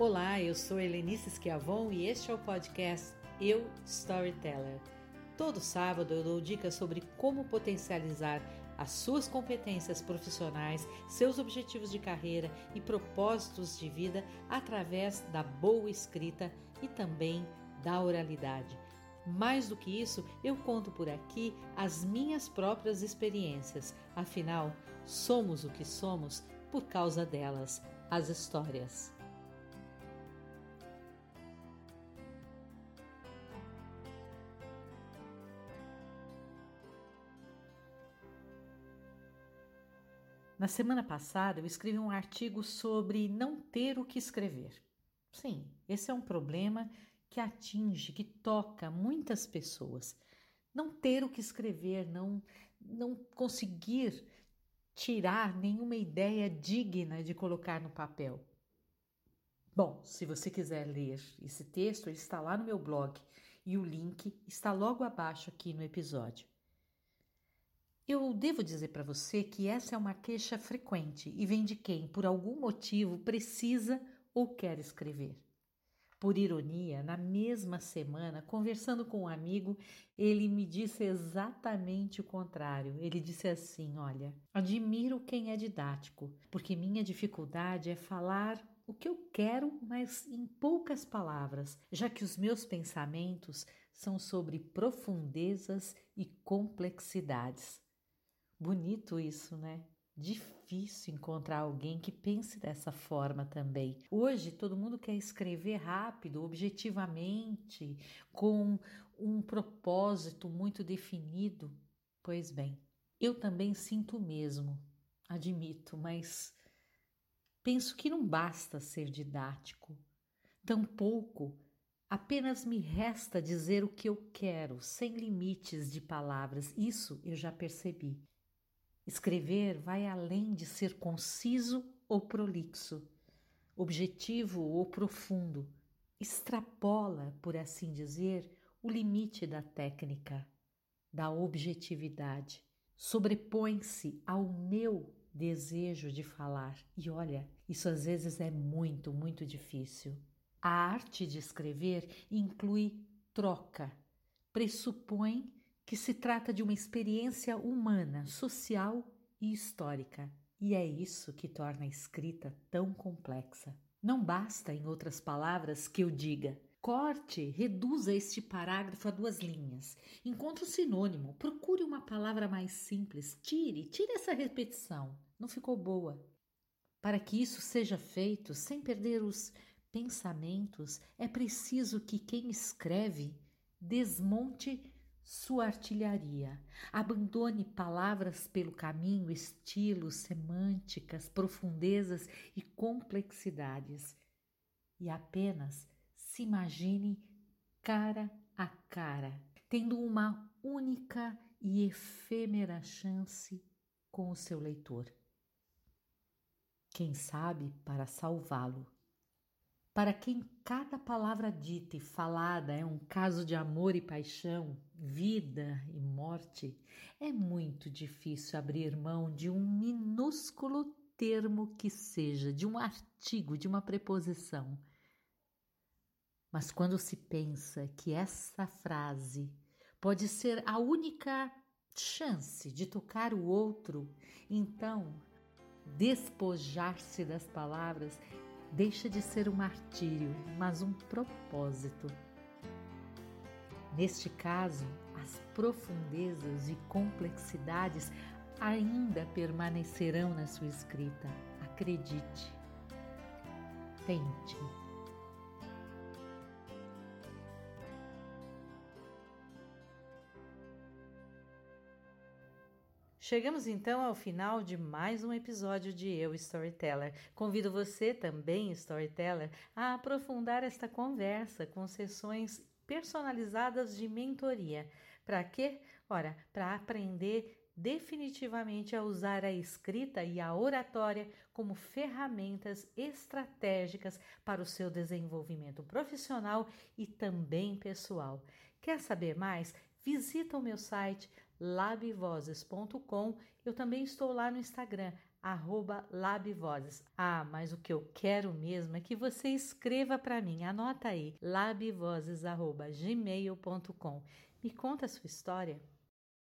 Olá, eu sou Helenice Schiavon e este é o podcast Eu Storyteller. Todo sábado eu dou dicas sobre como potencializar as suas competências profissionais, seus objetivos de carreira e propósitos de vida através da boa escrita e também da oralidade. Mais do que isso, eu conto por aqui as minhas próprias experiências. Afinal, somos o que somos por causa delas, as histórias. Na semana passada, eu escrevi um artigo sobre não ter o que escrever. Sim, esse é um problema que atinge, que toca muitas pessoas. Não ter o que escrever, não, não conseguir tirar nenhuma ideia digna de colocar no papel. Bom, se você quiser ler esse texto, ele está lá no meu blog e o link está logo abaixo aqui no episódio. Eu devo dizer para você que essa é uma queixa frequente e vem de quem, por algum motivo, precisa ou quer escrever. Por ironia, na mesma semana, conversando com um amigo, ele me disse exatamente o contrário. Ele disse assim: Olha, admiro quem é didático, porque minha dificuldade é falar o que eu quero, mas em poucas palavras, já que os meus pensamentos são sobre profundezas e complexidades. Bonito isso, né? Difícil encontrar alguém que pense dessa forma também. Hoje todo mundo quer escrever rápido, objetivamente, com um propósito muito definido. Pois bem, eu também sinto o mesmo, admito, mas penso que não basta ser didático. Tampouco apenas me resta dizer o que eu quero, sem limites de palavras. Isso eu já percebi. Escrever vai além de ser conciso ou prolixo, objetivo ou profundo. Extrapola, por assim dizer, o limite da técnica, da objetividade. Sobrepõe-se ao meu desejo de falar. E olha, isso às vezes é muito, muito difícil. A arte de escrever inclui troca, pressupõe que se trata de uma experiência humana, social e histórica. E é isso que torna a escrita tão complexa. Não basta, em outras palavras, que eu diga: corte, reduza este parágrafo a duas linhas. Encontre um sinônimo, procure uma palavra mais simples, tire, tire essa repetição. Não ficou boa. Para que isso seja feito sem perder os pensamentos, é preciso que quem escreve desmonte sua artilharia. Abandone palavras pelo caminho, estilos, semânticas, profundezas e complexidades. E apenas se imagine cara a cara, tendo uma única e efêmera chance com o seu leitor. Quem sabe para salvá-lo para quem cada palavra dita e falada é um caso de amor e paixão, vida e morte, é muito difícil abrir mão de um minúsculo termo que seja, de um artigo, de uma preposição. Mas quando se pensa que essa frase pode ser a única chance de tocar o outro, então despojar-se das palavras deixa de ser um martírio, mas um propósito. Neste caso, as profundezas e complexidades ainda permanecerão na sua escrita. Acredite. Tente. Chegamos então ao final de mais um episódio de Eu Storyteller. Convido você também, Storyteller, a aprofundar esta conversa com sessões personalizadas de mentoria. Para quê? Ora, para aprender definitivamente a usar a escrita e a oratória como ferramentas estratégicas para o seu desenvolvimento profissional e também pessoal. Quer saber mais? Visita o meu site labvozes.com. Eu também estou lá no Instagram, arroba labvozes. Ah, mas o que eu quero mesmo é que você escreva para mim, anota aí, labvozes.gmail.com. Me conta a sua história.